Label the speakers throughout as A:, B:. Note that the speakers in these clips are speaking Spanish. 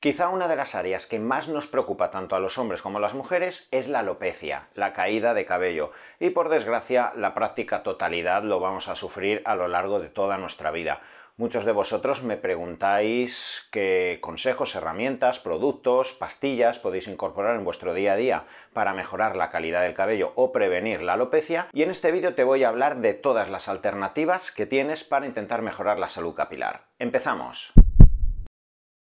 A: Quizá una de las áreas que más nos preocupa tanto a los hombres como a las mujeres es la alopecia, la caída de cabello, y por desgracia la práctica totalidad lo vamos a sufrir a lo largo de toda nuestra vida. Muchos de vosotros me preguntáis qué consejos, herramientas, productos, pastillas podéis incorporar en vuestro día a día para mejorar la calidad del cabello o prevenir la alopecia y en este vídeo te voy a hablar de todas las alternativas que tienes para intentar mejorar la salud capilar. ¡Empezamos!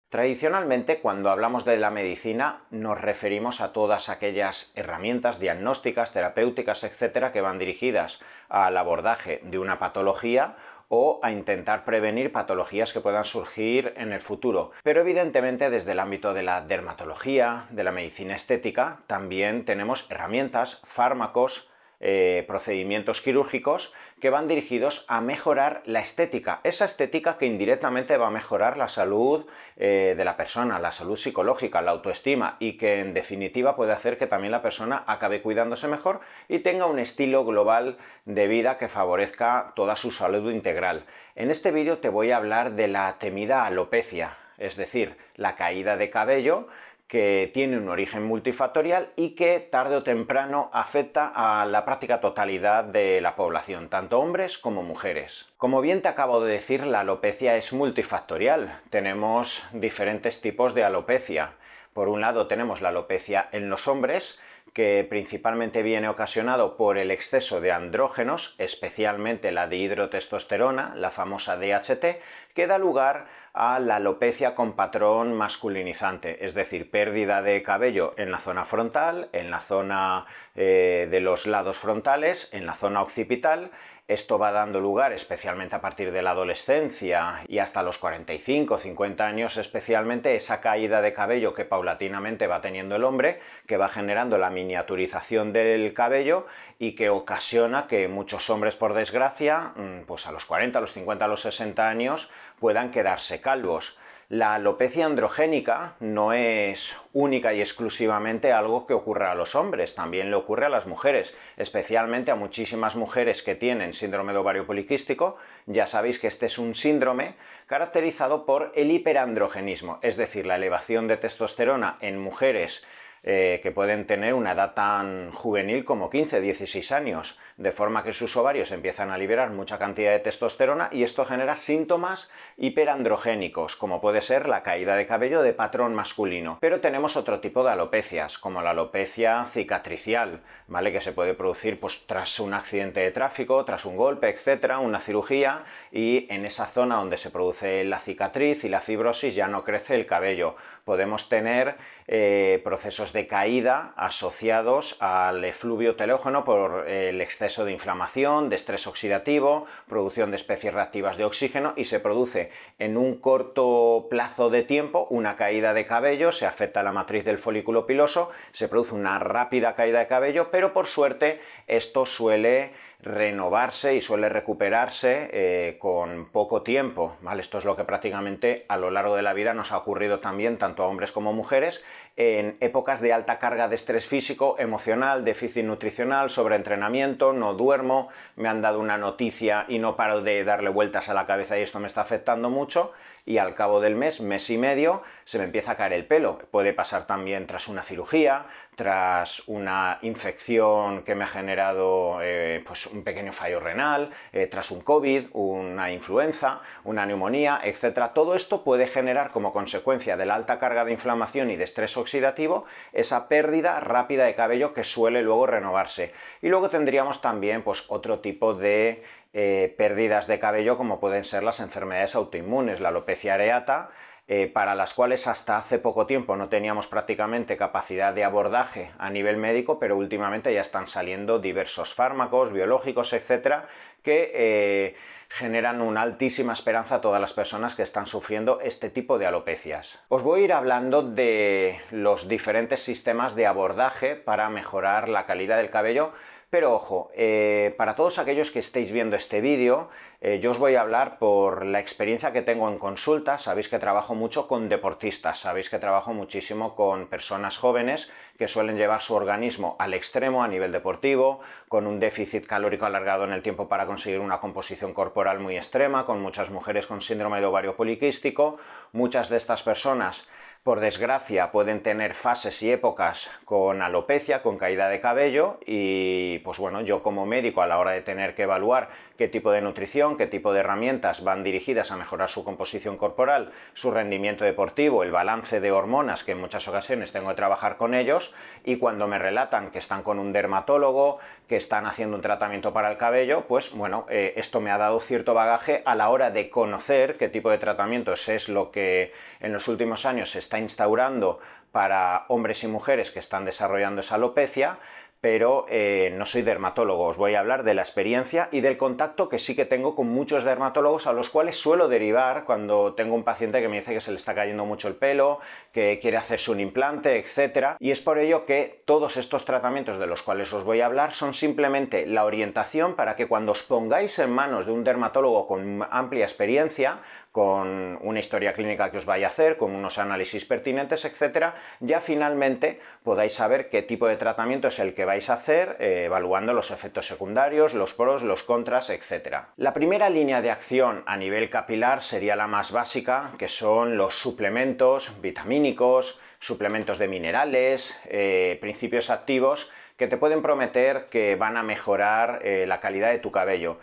A: Tradicionalmente, cuando hablamos de la medicina, nos referimos a todas aquellas herramientas diagnósticas, terapéuticas, etcétera, que van dirigidas al abordaje de una patología o a intentar prevenir patologías que puedan surgir en el futuro. Pero evidentemente desde el ámbito de la dermatología, de la medicina estética, también tenemos herramientas, fármacos, eh, procedimientos quirúrgicos que van dirigidos a mejorar la estética, esa estética que indirectamente va a mejorar la salud eh, de la persona, la salud psicológica, la autoestima y que en definitiva puede hacer que también la persona acabe cuidándose mejor y tenga un estilo global de vida que favorezca toda su salud integral. En este vídeo te voy a hablar de la temida alopecia, es decir, la caída de cabello que tiene un origen multifactorial y que tarde o temprano afecta a la práctica totalidad de la población, tanto hombres como mujeres. Como bien te acabo de decir, la alopecia es multifactorial. Tenemos diferentes tipos de alopecia. Por un lado tenemos la alopecia en los hombres, que principalmente viene ocasionado por el exceso de andrógenos, especialmente la dihidrotestosterona, la famosa DHT, que da lugar a la alopecia con patrón masculinizante, es decir, pérdida de cabello en la zona frontal, en la zona eh, de los lados frontales, en la zona occipital, esto va dando lugar, especialmente a partir de la adolescencia y hasta los 45 o 50 años especialmente, esa caída de cabello que paulatinamente va teniendo el hombre, que va generando la miniaturización del cabello y que ocasiona que muchos hombres, por desgracia, mm, pues a los 40, a los 50, a los 60 años, puedan quedarse calvos. La alopecia androgénica no es única y exclusivamente algo que ocurre a los hombres, también le ocurre a las mujeres, especialmente a muchísimas mujeres que tienen síndrome de ovario poliquístico. Ya sabéis que este es un síndrome caracterizado por el hiperandrogenismo, es decir, la elevación de testosterona en mujeres eh, que pueden tener una edad tan juvenil como 15, 16 años, de forma que sus ovarios empiezan a liberar mucha cantidad de testosterona y esto genera síntomas hiperandrogénicos, como puede ser la caída de cabello de patrón masculino. Pero tenemos otro tipo de alopecias, como la alopecia cicatricial, ¿vale? Que se puede producir pues, tras un accidente de tráfico, tras un golpe, etcétera, una cirugía, y en esa zona donde se produce la cicatriz y la fibrosis ya no crece el cabello. Podemos tener eh, procesos de caída asociados al efluvio telógeno por el exceso de inflamación, de estrés oxidativo, producción de especies reactivas de oxígeno y se produce en un corto plazo de tiempo una caída de cabello, se afecta la matriz del folículo piloso, se produce una rápida caída de cabello, pero por suerte esto suele renovarse y suele recuperarse eh, con poco tiempo. Esto es lo que prácticamente a lo largo de la vida nos ha ocurrido también tanto a hombres como mujeres en épocas de alta carga de estrés físico, emocional, déficit nutricional, sobreentrenamiento, no duermo, me han dado una noticia y no paro de darle vueltas a la cabeza y esto me está afectando mucho y al cabo del mes, mes y medio, se me empieza a caer el pelo. Puede pasar también tras una cirugía, tras una infección que me ha generado eh, pues un pequeño fallo renal, eh, tras un COVID, una influenza, una neumonía, etc. Todo esto puede generar como consecuencia de la alta carga de inflamación y de estrés oxidativo esa pérdida rápida de cabello que suele luego renovarse. Y luego tendríamos también pues, otro tipo de eh, pérdidas de cabello como pueden ser las enfermedades autoinmunes, la alopecia areata, eh, para las cuales hasta hace poco tiempo no teníamos prácticamente capacidad de abordaje a nivel médico, pero últimamente ya están saliendo diversos fármacos, biológicos, etcétera, que eh, generan una altísima esperanza a todas las personas que están sufriendo este tipo de alopecias. Os voy a ir hablando de los diferentes sistemas de abordaje para mejorar la calidad del cabello pero ojo, eh, para todos aquellos que estéis viendo este vídeo, eh, yo os voy a hablar por la experiencia que tengo en consulta. Sabéis que trabajo mucho con deportistas, sabéis que trabajo muchísimo con personas jóvenes que suelen llevar su organismo al extremo a nivel deportivo, con un déficit calórico alargado en el tiempo para conseguir una composición corporal muy extrema, con muchas mujeres con síndrome de ovario poliquístico. Muchas de estas personas por desgracia pueden tener fases y épocas con alopecia, con caída de cabello y pues bueno, yo como médico a la hora de tener que evaluar qué tipo de nutrición, qué tipo de herramientas van dirigidas a mejorar su composición corporal, su rendimiento deportivo, el balance de hormonas que en muchas ocasiones tengo que trabajar con ellos y cuando me relatan que están con un dermatólogo, que están haciendo un tratamiento para el cabello, pues bueno, eh, esto me ha dado cierto bagaje a la hora de conocer qué tipo de tratamientos es lo que en los últimos años se está instaurando para hombres y mujeres que están desarrollando esa alopecia, pero eh, no soy dermatólogo, os voy a hablar de la experiencia y del contacto que sí que tengo con muchos dermatólogos a los cuales suelo derivar cuando tengo un paciente que me dice que se le está cayendo mucho el pelo, que quiere hacerse un implante, etc. Y es por ello que todos estos tratamientos de los cuales os voy a hablar son simplemente la orientación para que cuando os pongáis en manos de un dermatólogo con amplia experiencia, con una historia clínica que os vaya a hacer, con unos análisis pertinentes, etcétera, ya finalmente podáis saber qué tipo de tratamiento es el que vais a hacer, eh, evaluando los efectos secundarios, los pros, los contras, etcétera. La primera línea de acción a nivel capilar sería la más básica, que son los suplementos vitamínicos, suplementos de minerales, eh, principios activos que te pueden prometer que van a mejorar eh, la calidad de tu cabello.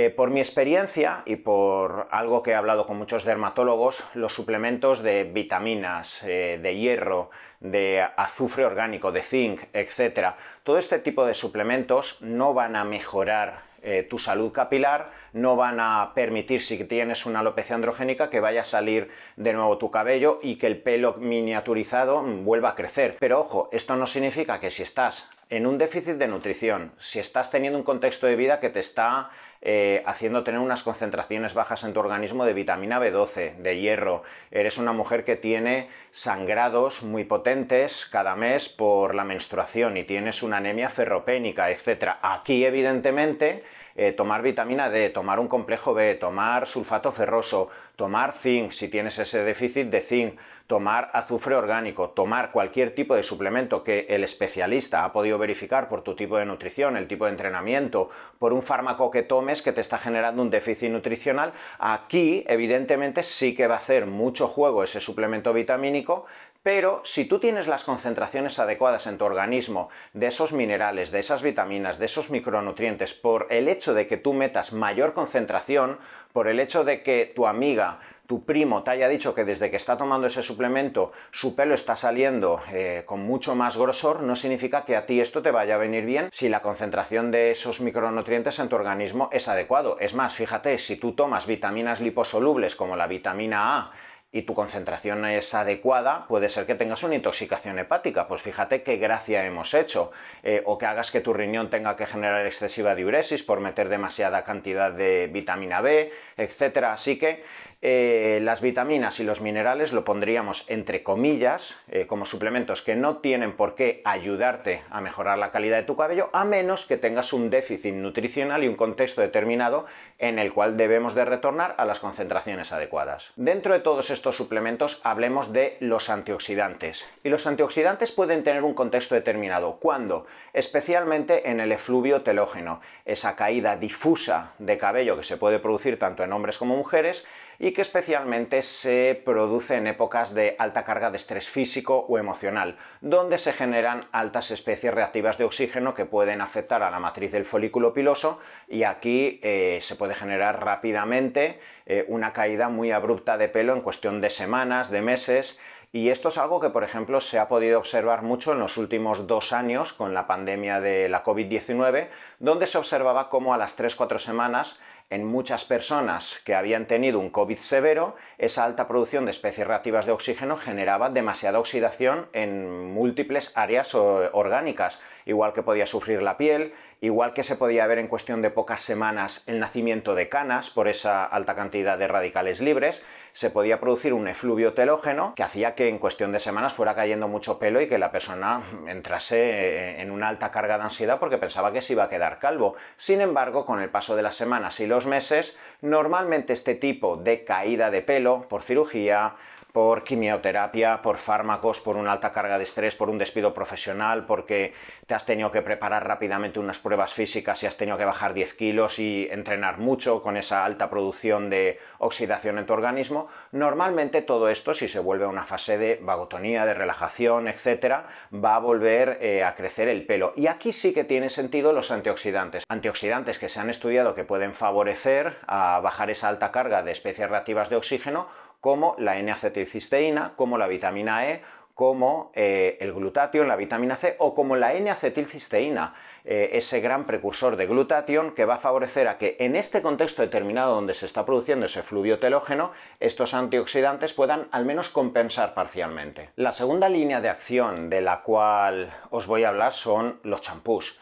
A: Eh, por mi experiencia y por algo que he hablado con muchos dermatólogos, los suplementos de vitaminas, eh, de hierro, de azufre orgánico, de zinc, etc. Todo este tipo de suplementos no van a mejorar eh, tu salud capilar, no van a permitir, si tienes una alopecia androgénica, que vaya a salir de nuevo tu cabello y que el pelo miniaturizado vuelva a crecer. Pero ojo, esto no significa que si estás en un déficit de nutrición, si estás teniendo un contexto de vida que te está eh, haciendo tener unas concentraciones bajas en tu organismo de vitamina B12, de hierro, eres una mujer que tiene sangrados muy potentes cada mes por la menstruación y tienes una anemia ferropénica, etc. Aquí, evidentemente, eh, tomar vitamina D, tomar un complejo B, tomar sulfato ferroso, tomar zinc si tienes ese déficit de zinc, tomar azufre orgánico, tomar cualquier tipo de suplemento que el especialista ha podido verificar por tu tipo de nutrición, el tipo de entrenamiento, por un fármaco que tomes que te está generando un déficit nutricional, aquí evidentemente sí que va a hacer mucho juego ese suplemento vitamínico, pero si tú tienes las concentraciones adecuadas en tu organismo de esos minerales, de esas vitaminas, de esos micronutrientes, por el hecho de que tú metas mayor concentración, por el hecho de que tu amiga tu primo te haya dicho que desde que está tomando ese suplemento su pelo está saliendo eh, con mucho más grosor, no significa que a ti esto te vaya a venir bien si la concentración de esos micronutrientes en tu organismo es adecuado. Es más, fíjate, si tú tomas vitaminas liposolubles como la vitamina A, y tu concentración es adecuada, puede ser que tengas una intoxicación hepática. Pues fíjate qué gracia hemos hecho. Eh, o que hagas que tu riñón tenga que generar excesiva diuresis por meter demasiada cantidad de vitamina B, etc. Así que eh, las vitaminas y los minerales lo pondríamos entre comillas eh, como suplementos que no tienen por qué ayudarte a mejorar la calidad de tu cabello a menos que tengas un déficit nutricional y un contexto determinado en el cual debemos de retornar a las concentraciones adecuadas. Dentro de todos estos suplementos hablemos de los antioxidantes. Y los antioxidantes pueden tener un contexto determinado. ¿Cuándo? Especialmente en el efluvio telógeno, esa caída difusa de cabello que se puede producir tanto en hombres como mujeres que especialmente se produce en épocas de alta carga de estrés físico o emocional, donde se generan altas especies reactivas de oxígeno que pueden afectar a la matriz del folículo piloso y aquí eh, se puede generar rápidamente eh, una caída muy abrupta de pelo en cuestión de semanas, de meses, y esto es algo que, por ejemplo, se ha podido observar mucho en los últimos dos años con la pandemia de la COVID-19, donde se observaba cómo a las 3-4 semanas en muchas personas que habían tenido un COVID severo, esa alta producción de especies reactivas de oxígeno generaba demasiada oxidación en múltiples áreas orgánicas, igual que podía sufrir la piel, igual que se podía ver en cuestión de pocas semanas el nacimiento de canas por esa alta cantidad de radicales libres, se podía producir un efluvio telógeno que hacía que en cuestión de semanas fuera cayendo mucho pelo y que la persona entrase en una alta carga de ansiedad porque pensaba que se iba a quedar calvo. Sin embargo, con el paso de las semanas y los meses, normalmente este tipo de caída de pelo por cirugía, por quimioterapia, por fármacos, por una alta carga de estrés, por un despido profesional, porque te has tenido que preparar rápidamente unas pruebas físicas y has tenido que bajar 10 kilos y entrenar mucho con esa alta producción de oxidación en tu organismo, normalmente todo esto, si se vuelve a una fase de vagotonía, de relajación, etcétera, va a volver eh, a crecer el pelo. Y aquí sí que tiene sentido los antioxidantes. Antioxidantes que se han estudiado que pueden favorecer a bajar esa alta carga de especies reactivas de oxígeno como la N-acetilcisteína, como la vitamina E, como eh, el glutatión, la vitamina C, o como la N-acetilcisteína, eh, ese gran precursor de glutatión que va a favorecer a que en este contexto determinado donde se está produciendo ese fluvio telógeno, estos antioxidantes puedan al menos compensar parcialmente. La segunda línea de acción de la cual os voy a hablar son los champús.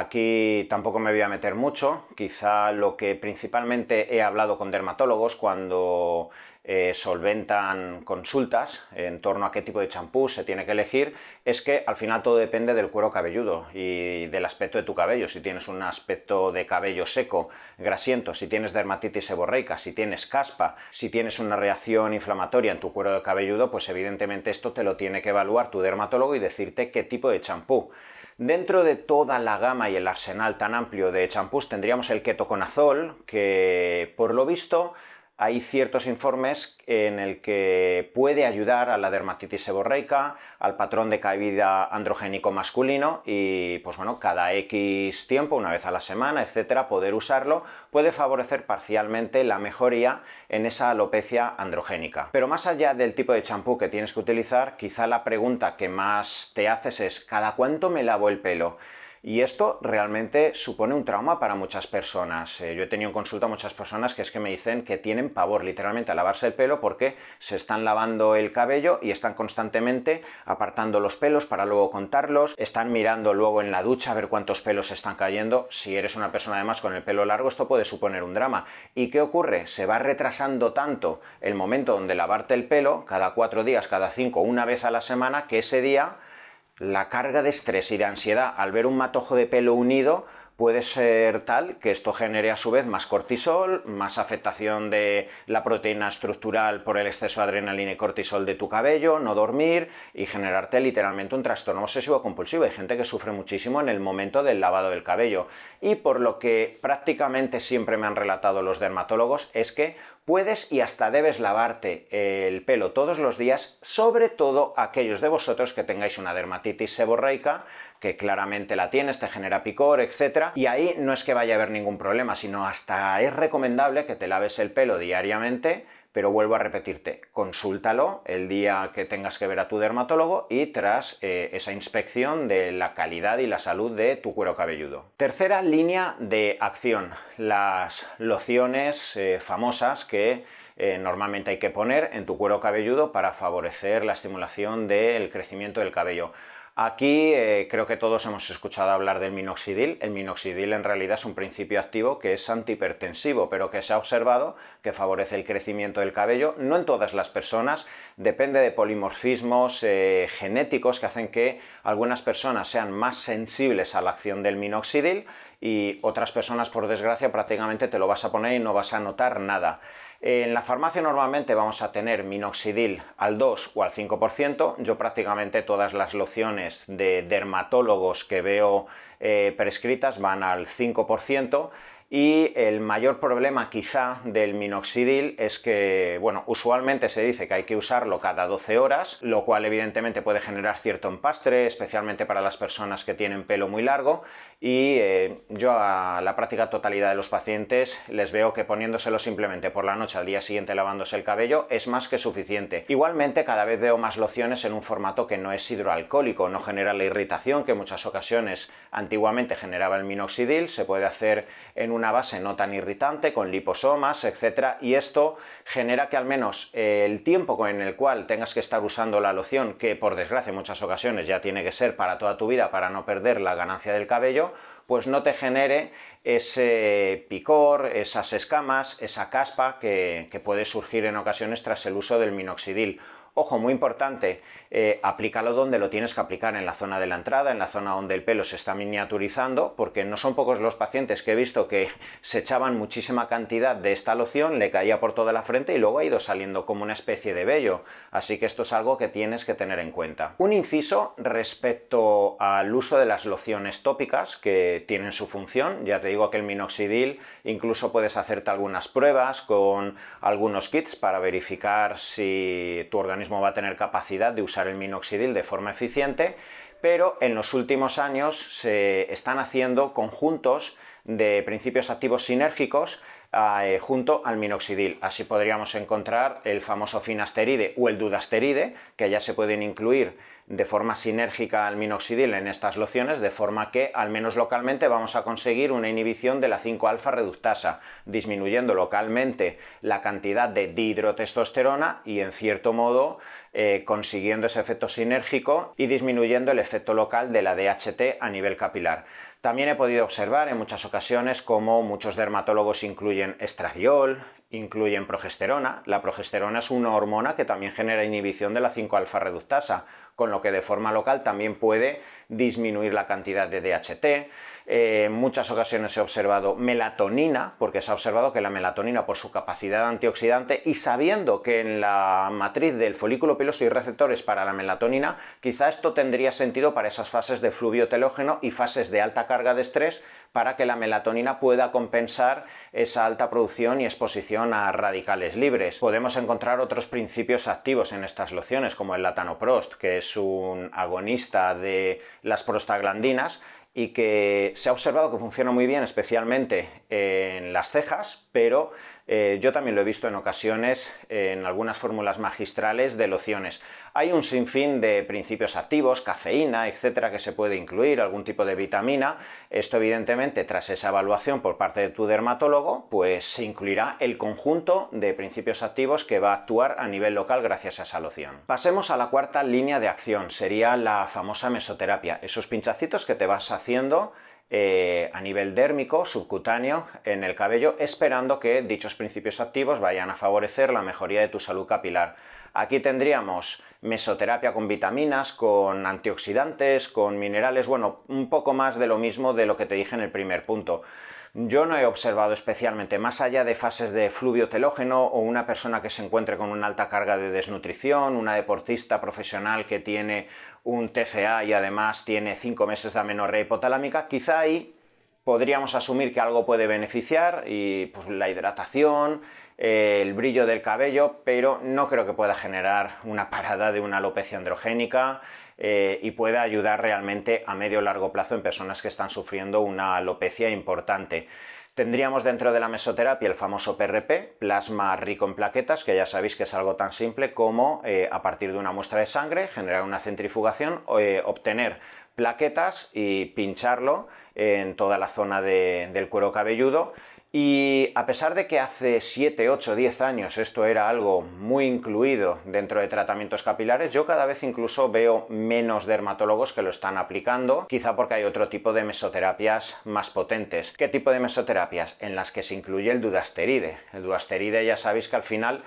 A: Aquí tampoco me voy a meter mucho, quizá lo que principalmente he hablado con dermatólogos cuando eh, solventan consultas en torno a qué tipo de champú se tiene que elegir, es que al final todo depende del cuero cabelludo y del aspecto de tu cabello. Si tienes un aspecto de cabello seco, grasiento, si tienes dermatitis seborreica, si tienes caspa, si tienes una reacción inflamatoria en tu cuero cabelludo, pues evidentemente esto te lo tiene que evaluar tu dermatólogo y decirte qué tipo de champú. Dentro de toda la gama y el arsenal tan amplio de champús tendríamos el ketoconazol, que por lo visto hay ciertos informes en el que puede ayudar a la dermatitis seborreica, al patrón de caída androgénico masculino y pues bueno, cada X tiempo, una vez a la semana, etcétera, poder usarlo puede favorecer parcialmente la mejoría en esa alopecia androgénica. Pero más allá del tipo de champú que tienes que utilizar, quizá la pregunta que más te haces es ¿cada cuánto me lavo el pelo? Y esto realmente supone un trauma para muchas personas. Eh, yo he tenido en consulta a muchas personas que es que me dicen que tienen pavor literalmente a lavarse el pelo porque se están lavando el cabello y están constantemente apartando los pelos para luego contarlos, están mirando luego en la ducha a ver cuántos pelos están cayendo. Si eres una persona además con el pelo largo esto puede suponer un drama. ¿Y qué ocurre? Se va retrasando tanto el momento donde lavarte el pelo, cada cuatro días, cada cinco, una vez a la semana, que ese día la carga de estrés y de ansiedad al ver un matojo de pelo unido puede ser tal que esto genere a su vez más cortisol, más afectación de la proteína estructural por el exceso de adrenalina y cortisol de tu cabello, no dormir y generarte literalmente un trastorno obsesivo compulsivo. Hay gente que sufre muchísimo en el momento del lavado del cabello. Y por lo que prácticamente siempre me han relatado los dermatólogos es que puedes y hasta debes lavarte el pelo todos los días, sobre todo aquellos de vosotros que tengáis una dermatitis seborreica que claramente la tienes, te genera picor, etc. Y ahí no es que vaya a haber ningún problema, sino hasta es recomendable que te laves el pelo diariamente, pero vuelvo a repetirte, consúltalo el día que tengas que ver a tu dermatólogo y tras eh, esa inspección de la calidad y la salud de tu cuero cabelludo. Tercera línea de acción, las lociones eh, famosas que eh, normalmente hay que poner en tu cuero cabelludo para favorecer la estimulación del crecimiento del cabello. Aquí eh, creo que todos hemos escuchado hablar del minoxidil. El minoxidil en realidad es un principio activo que es antihipertensivo, pero que se ha observado que favorece el crecimiento del cabello. No en todas las personas, depende de polimorfismos eh, genéticos que hacen que algunas personas sean más sensibles a la acción del minoxidil y otras personas, por desgracia, prácticamente te lo vas a poner y no vas a notar nada. En la farmacia normalmente vamos a tener minoxidil al 2 o al 5%. Yo prácticamente todas las lociones de dermatólogos que veo eh, prescritas van al 5%. Y el mayor problema quizá del minoxidil es que, bueno, usualmente se dice que hay que usarlo cada 12 horas, lo cual evidentemente puede generar cierto empastre, especialmente para las personas que tienen pelo muy largo. Y eh, yo a la práctica totalidad de los pacientes les veo que poniéndoselo simplemente por la noche al día siguiente lavándose el cabello es más que suficiente. Igualmente cada vez veo más lociones en un formato que no es hidroalcohólico, no genera la irritación que en muchas ocasiones antiguamente generaba el minoxidil, se puede hacer en un una base no tan irritante, con liposomas, etc. Y esto genera que al menos el tiempo en el cual tengas que estar usando la loción, que por desgracia en muchas ocasiones ya tiene que ser para toda tu vida para no perder la ganancia del cabello, pues no te genere ese picor, esas escamas, esa caspa que puede surgir en ocasiones tras el uso del minoxidil. Ojo, muy importante, eh, aplícalo donde lo tienes que aplicar, en la zona de la entrada, en la zona donde el pelo se está miniaturizando, porque no son pocos los pacientes que he visto que se echaban muchísima cantidad de esta loción, le caía por toda la frente y luego ha ido saliendo como una especie de vello. Así que esto es algo que tienes que tener en cuenta. Un inciso respecto al uso de las lociones tópicas que tienen su función. Ya te digo que el minoxidil incluso puedes hacerte algunas pruebas con algunos kits para verificar si tu organismo va a tener capacidad de usar el minoxidil de forma eficiente, pero en los últimos años se están haciendo conjuntos de principios activos sinérgicos eh, junto al minoxidil. Así podríamos encontrar el famoso finasteride o el dudasteride, que ya se pueden incluir de forma sinérgica al minoxidil en estas lociones, de forma que, al menos localmente, vamos a conseguir una inhibición de la 5-alfa reductasa, disminuyendo localmente la cantidad de dihidrotestosterona y, en cierto modo, eh, consiguiendo ese efecto sinérgico y disminuyendo el efecto local de la DHT a nivel capilar. También he podido observar en muchas ocasiones cómo muchos dermatólogos incluyen estradiol, incluyen progesterona. La progesterona es una hormona que también genera inhibición de la 5-alfa reductasa, con lo que de forma local también puede disminuir la cantidad de DHT. Eh, en muchas ocasiones he observado melatonina, porque se ha observado que la melatonina, por su capacidad antioxidante y sabiendo que en la matriz del folículo piloso hay receptores para la melatonina, quizá esto tendría sentido para esas fases de fluvio telógeno y fases de alta carga de estrés para que la melatonina pueda compensar esa alta producción y exposición a radicales libres. Podemos encontrar otros principios activos en estas lociones, como el latanoprost, que es un agonista de las prostaglandinas, y que se ha observado que funciona muy bien, especialmente en las cejas, pero eh, yo también lo he visto en ocasiones en algunas fórmulas magistrales de lociones. Hay un sinfín de principios activos, cafeína, etcétera, que se puede incluir, algún tipo de vitamina. Esto, evidentemente, tras esa evaluación por parte de tu dermatólogo, pues se incluirá el conjunto de principios activos que va a actuar a nivel local gracias a esa loción. Pasemos a la cuarta línea de acción, sería la famosa mesoterapia, esos pinchacitos que te vas haciendo eh, a nivel dérmico, subcutáneo, en el cabello, esperando que dichos principios activos vayan a favorecer la mejoría de tu salud capilar. Aquí tendríamos mesoterapia con vitaminas, con antioxidantes, con minerales, bueno, un poco más de lo mismo de lo que te dije en el primer punto. Yo no he observado especialmente, más allá de fases de fluvio telógeno o una persona que se encuentre con una alta carga de desnutrición, una deportista profesional que tiene un TCA y además tiene 5 meses de amenorrea hipotalámica, quizá ahí podríamos asumir que algo puede beneficiar y pues, la hidratación, eh, el brillo del cabello, pero no creo que pueda generar una parada de una alopecia androgénica eh, y pueda ayudar realmente a medio o largo plazo en personas que están sufriendo una alopecia importante. Tendríamos dentro de la mesoterapia el famoso PRP, plasma rico en plaquetas, que ya sabéis que es algo tan simple como eh, a partir de una muestra de sangre generar una centrifugación, o obtener plaquetas y pincharlo en toda la zona del cuero cabelludo. Y a pesar de que hace 7, 8, 10 años esto era algo muy incluido dentro de tratamientos capilares, yo cada vez incluso veo menos dermatólogos que lo están aplicando, quizá porque hay otro tipo de mesoterapias más potentes. ¿Qué tipo de mesoterapias? En las que se incluye el dudasteride. El dudasteride ya sabéis que al final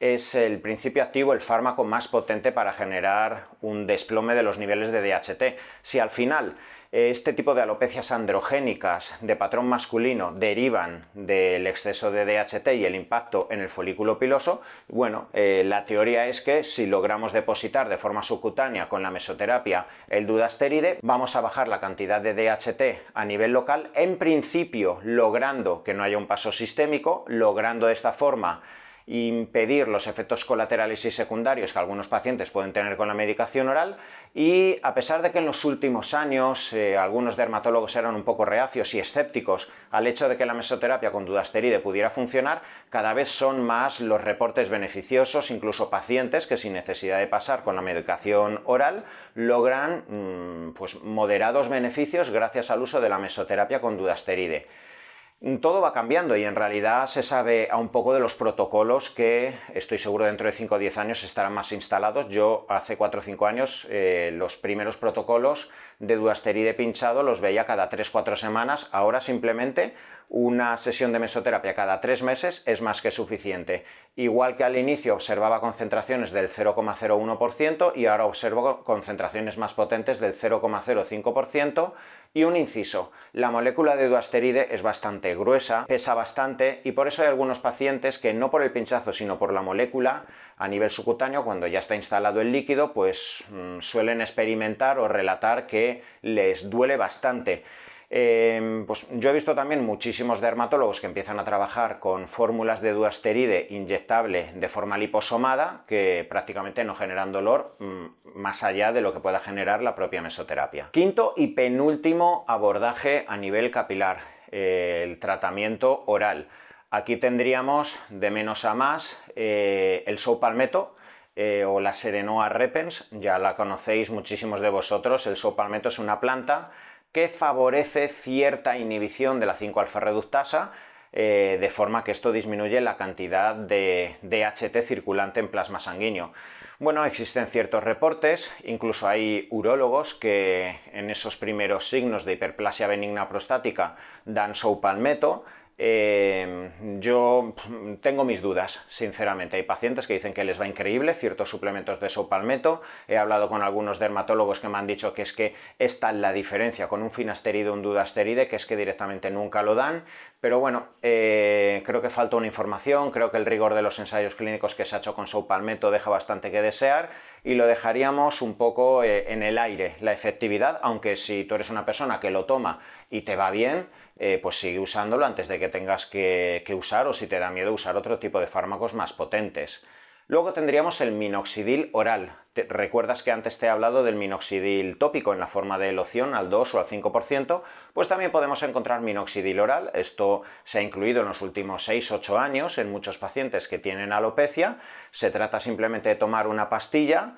A: es el principio activo, el fármaco más potente para generar un desplome de los niveles de DHT. Si al final eh, este tipo de alopecias androgénicas de patrón masculino derivan del exceso de DHT y el impacto en el folículo piloso, bueno, eh, la teoría es que si logramos depositar de forma subcutánea con la mesoterapia el dudasteride, vamos a bajar la cantidad de DHT a nivel local, en principio logrando que no haya un paso sistémico, logrando de esta forma impedir los efectos colaterales y secundarios que algunos pacientes pueden tener con la medicación oral y a pesar de que en los últimos años eh, algunos dermatólogos eran un poco reacios y escépticos al hecho de que la mesoterapia con dudasteride pudiera funcionar, cada vez son más los reportes beneficiosos, incluso pacientes que sin necesidad de pasar con la medicación oral logran mm, pues, moderados beneficios gracias al uso de la mesoterapia con dudasteride. Todo va cambiando y en realidad se sabe a un poco de los protocolos que estoy seguro dentro de 5 o 10 años estarán más instalados. Yo hace 4 o 5 años eh, los primeros protocolos de duasteride pinchado los veía cada 3-4 semanas, ahora simplemente una sesión de mesoterapia cada 3 meses es más que suficiente. Igual que al inicio observaba concentraciones del 0,01% y ahora observo concentraciones más potentes del 0,05% y un inciso, la molécula de duasteride es bastante gruesa, pesa bastante y por eso hay algunos pacientes que no por el pinchazo sino por la molécula a nivel subcutáneo cuando ya está instalado el líquido pues mm, suelen experimentar o relatar que les duele bastante. Em, pues yo he visto también muchísimos dermatólogos que empiezan a trabajar con fórmulas de duasteride inyectable de forma liposomada que prácticamente no generan dolor mm, más allá de lo que pueda generar la propia mesoterapia. Quinto y penúltimo abordaje a nivel capilar, el tratamiento oral. Aquí tendríamos de menos a más eh, el sopalmeto, eh, o la Serenoa repens, ya la conocéis muchísimos de vosotros, el sopalmeto es una planta que favorece cierta inhibición de la 5-alfa reductasa, eh, de forma que esto disminuye la cantidad de DHT circulante en plasma sanguíneo. Bueno, existen ciertos reportes, incluso hay urólogos que en esos primeros signos de hiperplasia benigna prostática dan soupalmeto, Em, yo tengo mis dudas, sinceramente. Hay pacientes que dicen que les va increíble ciertos suplementos de sopalmeto. He hablado con algunos dermatólogos que me han dicho que es que esta es la diferencia con un finasteride o un dudasteride, que es que directamente nunca lo dan. Pero bueno, eh, creo que falta una información, creo que el rigor de los ensayos clínicos que se ha hecho con sopalmeto deja bastante que desear y lo dejaríamos un poco eh, en el aire, la efectividad, aunque si tú eres una persona que lo toma y te va bien, eh, pues sigue usándolo antes de que tengas que, usar o si te da miedo usar otro tipo de fármacos más potentes. Luego tendríamos el minoxidil oral. ¿Recuerdas que antes te he hablado del minoxidil tópico en la forma de loción al 2 o al 5%? Pues también podemos encontrar minoxidil oral. Esto se ha incluido en los últimos 6-8 años en muchos pacientes que tienen alopecia. Se trata simplemente de tomar una pastilla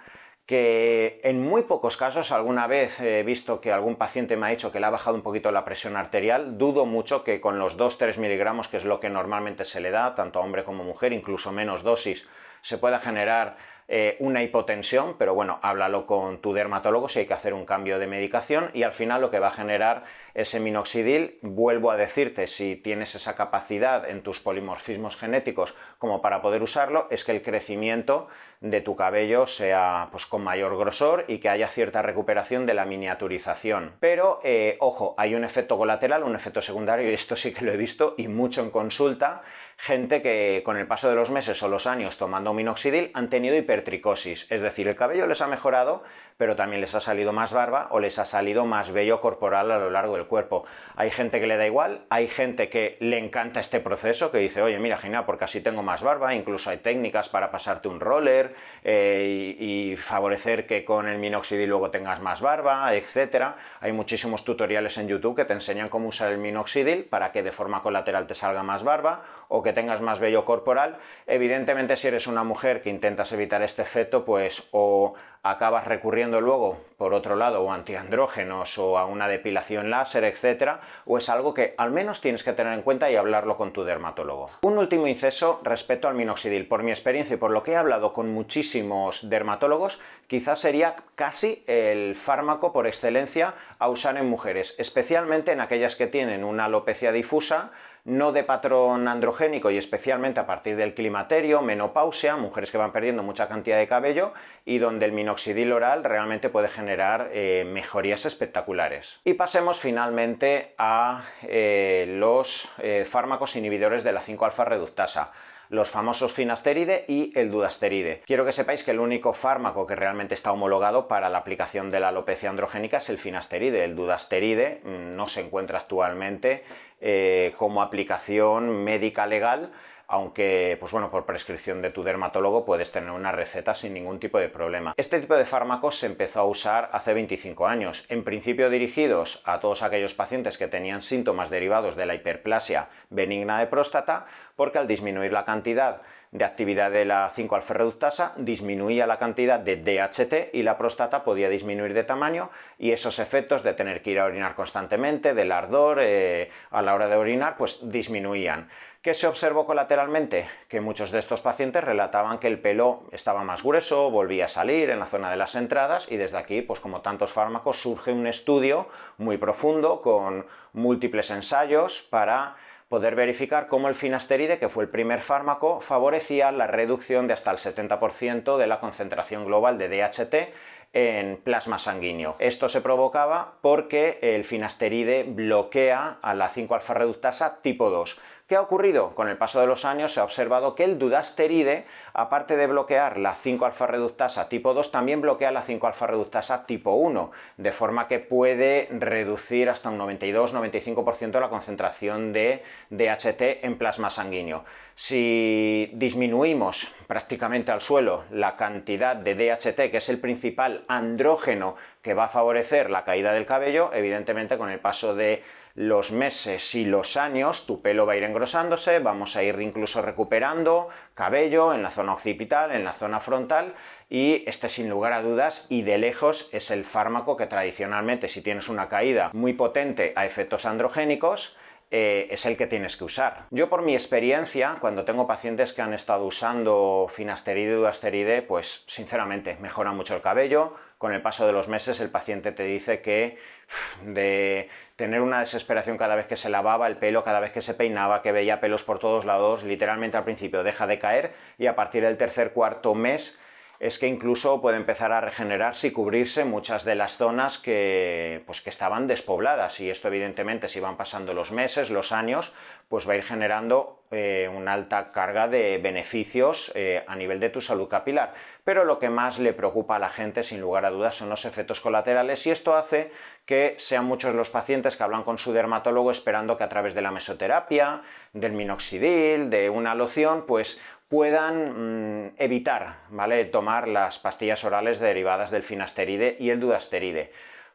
A: que en muy pocos casos alguna vez he visto que algún paciente me ha dicho que le ha bajado un poquito la presión arterial, dudo mucho que con los 2-3 miligramos, que es lo que normalmente se le da, tanto a hombre como a mujer, incluso menos dosis, se pueda generar eh, una hipotensión, pero bueno, háblalo con tu dermatólogo si hay que hacer un cambio de medicación y al final lo que va a generar ese minoxidil, vuelvo a decirte, si tienes esa capacidad en tus polimorfismos genéticos como para poder usarlo, es que el crecimiento de tu cabello sea pues con mayor grosor y que haya cierta recuperación de la miniaturización. Pero, eh, ojo, hay un efecto colateral, un efecto secundario, y esto sí que lo he visto y mucho en consulta, gente que con el paso de los meses o los años tomando minoxidil han tenido hipertricosis, es decir, el cabello les ha mejorado, pero también les ha salido más barba o les ha salido más vello corporal a lo largo del cuerpo. Hay gente que le da igual, hay gente que le encanta este proceso, que dice, oye, mira, genial, porque así tengo más barba, incluso hay técnicas para pasarte un roller eh, y, favorecer que con el minoxidil luego tengas más barba, etc. Hay muchísimos tutoriales en YouTube que te enseñan cómo usar el minoxidil para que de forma colateral te salga más barba o que tengas más vello corporal. Evidentemente, si eres una mujer que intentas evitar este efecto, pues o acabas recurriendo luego, por otro lado, o antiandrógenos o a una depilación láser, etcétera, o es algo que al menos tienes que tener en cuenta y hablarlo con tu dermatólogo. Un último inceso respecto al minoxidil. Por mi experiencia y por lo que he hablado con muchísimos dermatólogos, quizás sería casi el fármaco por excelencia a usar en mujeres, especialmente en aquellas que tienen una alopecia difusa, no de patrón androgénico y especialmente a partir del climaterio, menopausia, mujeres que van perdiendo mucha cantidad de cabello y donde el minoxidil oral realmente puede generar eh, mejorías espectaculares. Y pasemos finalmente a eh, los eh, fármacos inhibidores de la 5-alfa reductasa los famosos finasteride y el dudasteride. Quiero que sepáis que el único fármaco que realmente está homologado para la aplicación de la alopecia androgénica es el finasteride. El dudasteride mm, no se encuentra actualmente eh, como aplicación médica legal aunque, pues bueno, por prescripción de tu dermatólogo puedes tener una receta sin ningún tipo de problema. Este tipo de fármacos se empezó a usar hace 25 años, en principio dirigidos a todos aquellos pacientes que tenían síntomas derivados de la hiperplasia benigna de próstata, porque al disminuir la cantidad de actividad de la 5-alfa-reductasa, disminuía la cantidad de DHT y la próstata podía disminuir de tamaño y esos efectos de tener que ir a orinar constantemente, del ardor eh, a la hora de orinar, pues disminuían. ¿Qué se observó colateralmente? Que muchos de estos pacientes relataban que el pelo estaba más grueso, volvía a salir en la zona de las entradas y desde aquí, pues como tantos fármacos, surge un estudio muy profundo con múltiples ensayos para poder verificar cómo el finasteride, que fue el primer fármaco, favorecía la reducción de hasta el 70% de la concentración global de DHT en plasma sanguíneo. Esto se provocaba porque el finasteride bloquea a la 5-alfa reductasa tipo 2 ¿Qué ha ocurrido? Con el paso de los años se ha observado que el dudasteride, aparte de bloquear la 5-alfa reductasa tipo 2, también bloquea la 5-alfa reductasa tipo 1, de forma que puede reducir hasta un 92-95% la concentración de DHT en plasma sanguíneo. Si disminuimos prácticamente al suelo la cantidad de DHT, que es el principal andrógeno que va a favorecer la caída del cabello, evidentemente con el paso de los meses y los años tu pelo va a ir engrosándose, vamos a ir incluso recuperando cabello en la zona occipital, en la zona frontal y este sin lugar a dudas y de lejos es el fármaco que tradicionalmente si tienes una caída muy potente a efectos androgénicos eh, es el que tienes que usar. Yo por mi experiencia, cuando tengo pacientes que han estado usando finasteride y duasteride, pues sinceramente mejora mucho el cabello, con el paso de los meses el paciente te dice que de tener una desesperación cada vez que se lavaba el pelo, cada vez que se peinaba, que veía pelos por todos lados, literalmente al principio deja de caer y a partir del tercer cuarto mes es que incluso puede empezar a regenerarse y cubrirse muchas de las zonas que, pues, que estaban despobladas y esto evidentemente si van pasando los meses, los años, pues va a ir generando eh, una alta carga de beneficios eh, a nivel de tu salud capilar. Pero lo que más le preocupa a la gente, sin lugar a dudas, son los efectos colaterales y esto hace que sean muchos los pacientes que hablan con su dermatólogo esperando que a través de la mesoterapia, del minoxidil, de una loción, pues puedan mm, evitar ¿vale? tomar las pastillas orales derivadas del finasteride y el dudasteride.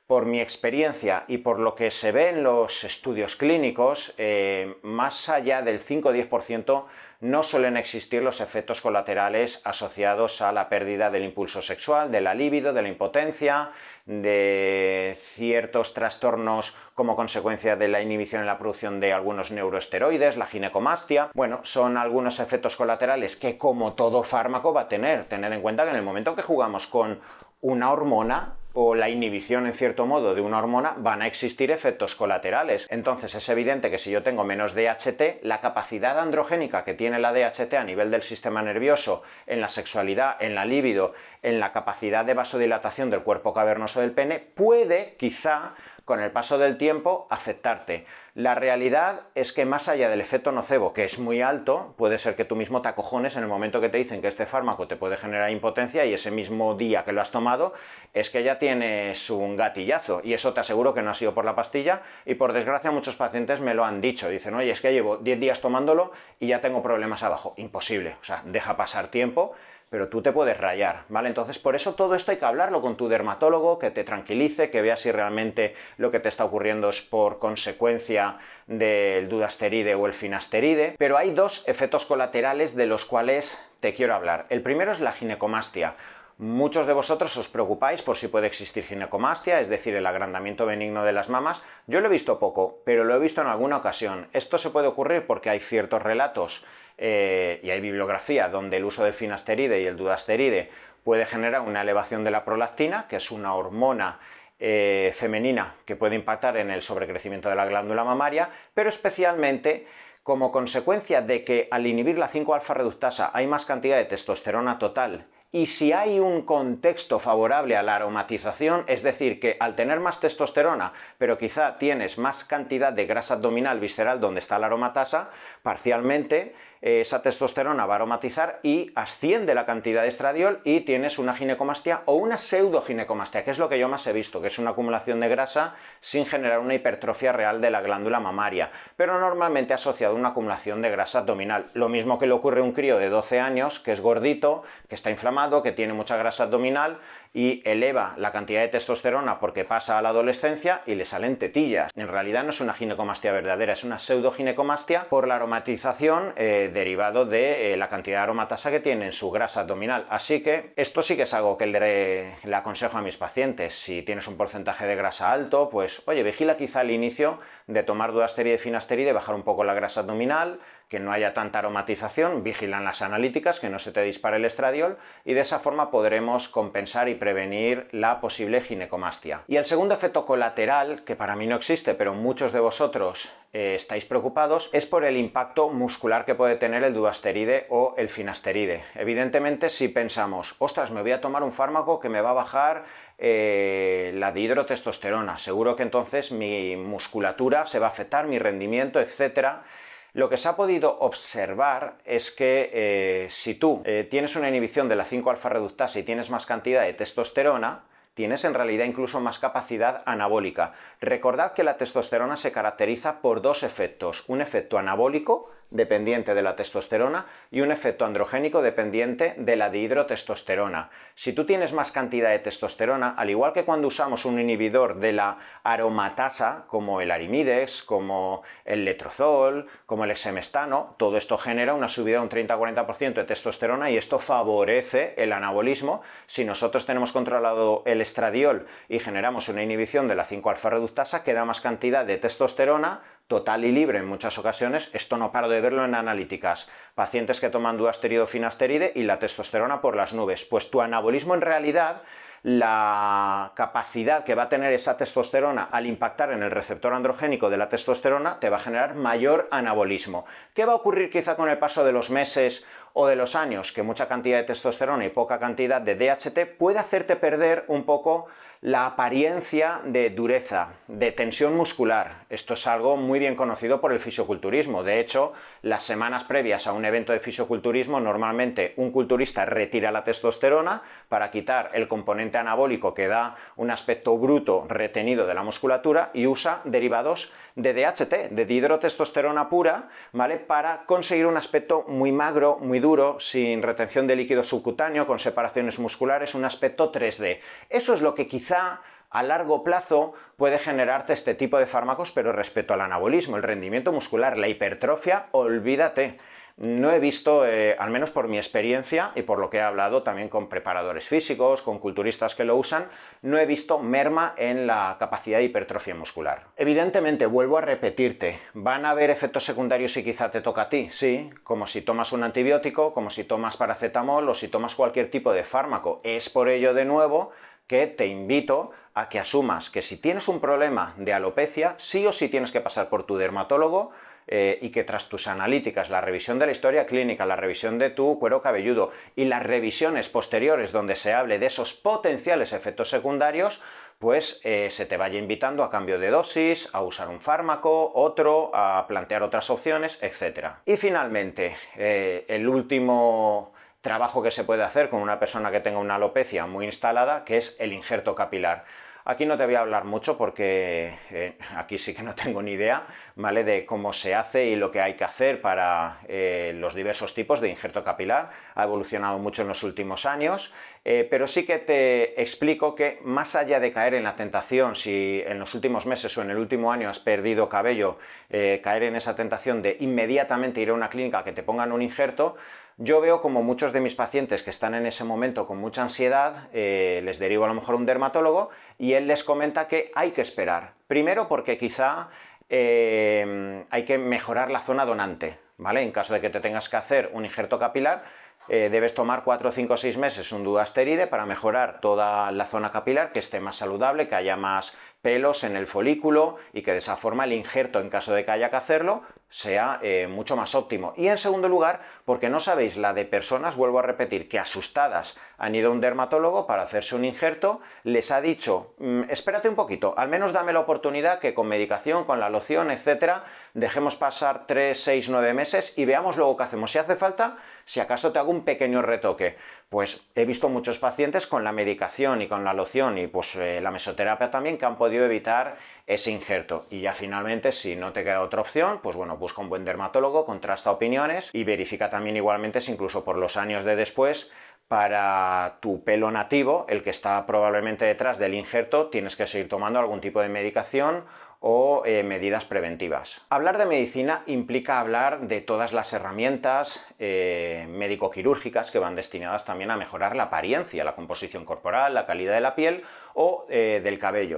A: Por mi experiencia y por lo que se ve en los estudios clínicos, eh, más allá del 5-10% no suelen existir los efectos colaterales asociados a la pérdida del impulso sexual, de la libido, de la impotencia, de ciertos trastornos como consecuencia de la inhibición en la producción de algunos neuroesteroides, la ginecomastia. Bueno, son algunos efectos colaterales que como todo fármaco va a tener. Tened en cuenta que en el momento que jugamos con una hormona, o la inhibición en cierto modo de una hormona, van a existir efectos colaterales. Entonces es evidente que si yo tengo menos DHT, la capacidad androgénica que tiene la DHT a nivel del sistema nervioso, en la sexualidad, en la libido, en la capacidad de vasodilatación del cuerpo cavernoso del pene, puede quizá con el paso del tiempo afectarte. La realidad es que más allá del efecto nocebo, que es muy alto, puede ser que tú mismo te acojones en el momento que te dicen que este fármaco te puede generar impotencia y ese mismo día que lo has tomado es que ya tienes un gatillazo y eso te aseguro que no ha sido por la pastilla y por desgracia muchos pacientes me lo han dicho. Dicen, oye, es que llevo 10 días tomándolo y ya tengo problemas abajo. Imposible, o sea, deja pasar tiempo pero tú te puedes rayar, ¿vale? Entonces, por eso todo esto hay que hablarlo con tu dermatólogo, que te tranquilice, que vea si realmente lo que te está ocurriendo es por consecuencia del dudasteride o el finasteride, pero hay dos efectos colaterales de los cuales te quiero hablar. El primero es la ginecomastia. Muchos de vosotros os preocupáis por si puede existir ginecomastia, es decir, el agrandamiento benigno de las mamas. Yo lo he visto poco, pero lo he visto en alguna ocasión. Esto se puede ocurrir porque hay ciertos relatos eh, y hay bibliografía donde el uso del finasteride y el dudasteride puede generar una elevación de la prolactina, que es una hormona eh, femenina que puede impactar en el sobrecrecimiento de la glándula mamaria, pero especialmente como consecuencia de que al inhibir la 5-alfa reductasa hay más cantidad de testosterona total y si hay un contexto favorable a la aromatización, es decir, que al tener más testosterona, pero quizá tienes más cantidad de grasa abdominal visceral donde está la aromatasa, parcialmente esa testosterona va a aromatizar y asciende la cantidad de estradiol y tienes una ginecomastia o una pseudoginecomastia, que es lo que yo más he visto, que es una acumulación de grasa sin generar una hipertrofia real de la glándula mamaria, pero normalmente asociado a una acumulación de grasa abdominal. Lo mismo que le ocurre a un crío de 12 años que es gordito, que está inflamado, que tiene mucha grasa abdominal y eleva la cantidad de testosterona porque pasa a la adolescencia y le salen tetillas. En realidad no es una ginecomastia verdadera, es una pseudoginecomastia por la aromatización eh, derivado de eh, la cantidad de aromatasa que tiene en su grasa abdominal. Así que esto sí que es algo que le, aconsejo a mis pacientes. Si tienes un porcentaje de grasa alto, pues oye, vigila quizá al inicio de tomar duasteride y finasteride, bajar un poco la grasa abdominal, que no haya tanta aromatización, vigilan las analíticas, que no se te dispare el estradiol y de esa forma podremos compensar y prevenir la posible ginecomastia. Y el segundo efecto colateral, que para mí no existe, pero muchos de vosotros eh, estáis preocupados, es por el impacto muscular que puede tener el duasteride o el finasteride. Evidentemente, si pensamos, ostras, me voy a tomar un fármaco que me va a bajar eh, la dihidrotestosterona, seguro que entonces mi musculatura se va a afectar, mi rendimiento, etcétera lo que se ha podido observar es que eh, si tú eh, tienes una inhibición de la 5-alfa reductasa y tienes más cantidad de testosterona, tienes en realidad incluso más capacidad anabólica. Recordad que la testosterona se caracteriza por dos efectos, un efecto anabólico dependiente de la testosterona y un efecto androgénico dependiente de la dihidrotestosterona. Si tú tienes más cantidad de testosterona, al igual que cuando usamos un inhibidor de la aromatasa, como el arimidex, como el letrozol, como el exemestano, todo esto genera una subida de un 30-40% de testosterona y esto favorece el anabolismo. Si nosotros tenemos controlado el estradiol y generamos una inhibición de la 5-alfa reductasa, queda más cantidad de testosterona total y libre en muchas ocasiones. Esto no paro de verlo en analíticas. Pacientes que toman duasterido finasteride y la testosterona por las nubes. Pues tu anabolismo en realidad la capacidad que va a tener esa testosterona al impactar en el receptor androgénico de la testosterona te va a generar mayor anabolismo. ¿Qué va a ocurrir quizá con el paso de los meses o de los años? Que mucha cantidad de testosterona y poca cantidad de DHT puede hacerte perder un poco la apariencia de dureza, de tensión muscular. Esto es algo muy bien conocido por el fisioculturismo. De hecho, las semanas previas a un evento de fisioculturismo, normalmente un culturista retira la testosterona para quitar el componente anabólico que da un aspecto bruto retenido de la musculatura y usa derivados de DHT, de dihidrotestosterona pura, ¿vale? Para conseguir un aspecto muy magro, muy duro, sin retención de líquido subcutáneo, con separaciones musculares, un aspecto 3D. Eso es lo que quizá a largo plazo puede generarte este tipo de fármacos, pero respecto al anabolismo, el rendimiento muscular, la hipertrofia, olvídate no he visto, eh, al menos por mi experiencia y por lo que he hablado también con preparadores físicos, con culturistas que lo usan, no he visto merma en la capacidad de hipertrofia muscular. Evidentemente, vuelvo a repetirte, van a haber efectos secundarios y quizá te toca a ti, sí, como si tomas un antibiótico, como si tomas paracetamol o si tomas cualquier tipo de fármaco. Es por ello, de nuevo, que te invito a que asumas que si tienes un problema de alopecia, sí o sí tienes que pasar por tu dermatólogo, eh, y que tras tus analíticas, la revisión de la historia clínica, la revisión de tu cuero cabelludo y las revisiones posteriores donde se hable de esos potenciales efectos secundarios, pues eh, se te vaya invitando a cambio de dosis, a usar un fármaco, otro, a plantear otras opciones, etc. Y finalmente, eh, el último trabajo que se puede hacer con una persona que tenga una alopecia muy instalada, que es el injerto capilar. Aquí no te voy a hablar mucho porque eh, aquí sí que no tengo ni idea, ¿vale? De cómo se hace y lo que hay que hacer para eh, los diversos tipos de injerto capilar. Ha evolucionado mucho en los últimos años, eh, pero sí que te explico que más allá de caer en la tentación, si en los últimos meses o en el último año has perdido cabello, caer en esa tentación de inmediatamente ir a una clínica que te pongan un injerto, yo veo como muchos de mis pacientes que están en ese momento con mucha ansiedad, eh, les derivo a lo mejor un dermatólogo y él les comenta que hay que esperar. Primero porque quizá eh, hay que mejorar la zona donante, ¿vale? En caso de que te tengas que hacer un injerto capilar, eh, debes tomar 4, 5, 6 meses un duasteride para mejorar toda la zona capilar, que esté más saludable, que haya más pelos en el folículo y que de esa forma el injerto, en caso de que haya que hacerlo, sea eh, mucho más óptimo. Y en segundo lugar, porque no sabéis la de personas, vuelvo a repetir, que asustadas han ido a un dermatólogo para hacerse un injerto, les ha dicho, mm, espérate un poquito, al menos dame la oportunidad que con medicación, con la loción, etcétera, dejemos pasar 3, 6, 9 meses y veamos luego qué hacemos. Si hace falta, si acaso te hago un pequeño retoque. Pues he visto muchos pacientes con la medicación y con la loción y pues eh, la mesoterapia también que han podido evitar ese injerto. Y ya finalmente, si no te queda otra opción, pues bueno, busca un buen dermatólogo, contrasta opiniones y verifica también igualmente si incluso por los años de después para tu pelo nativo, el que está probablemente detrás del injerto, tienes que seguir tomando algún tipo de medicación o eh, medidas preventivas. Hablar de medicina implica hablar de todas las herramientas eh, médico-quirúrgicas que van destinadas también a mejorar la apariencia, la composición corporal, la calidad de la piel o eh, del cabello.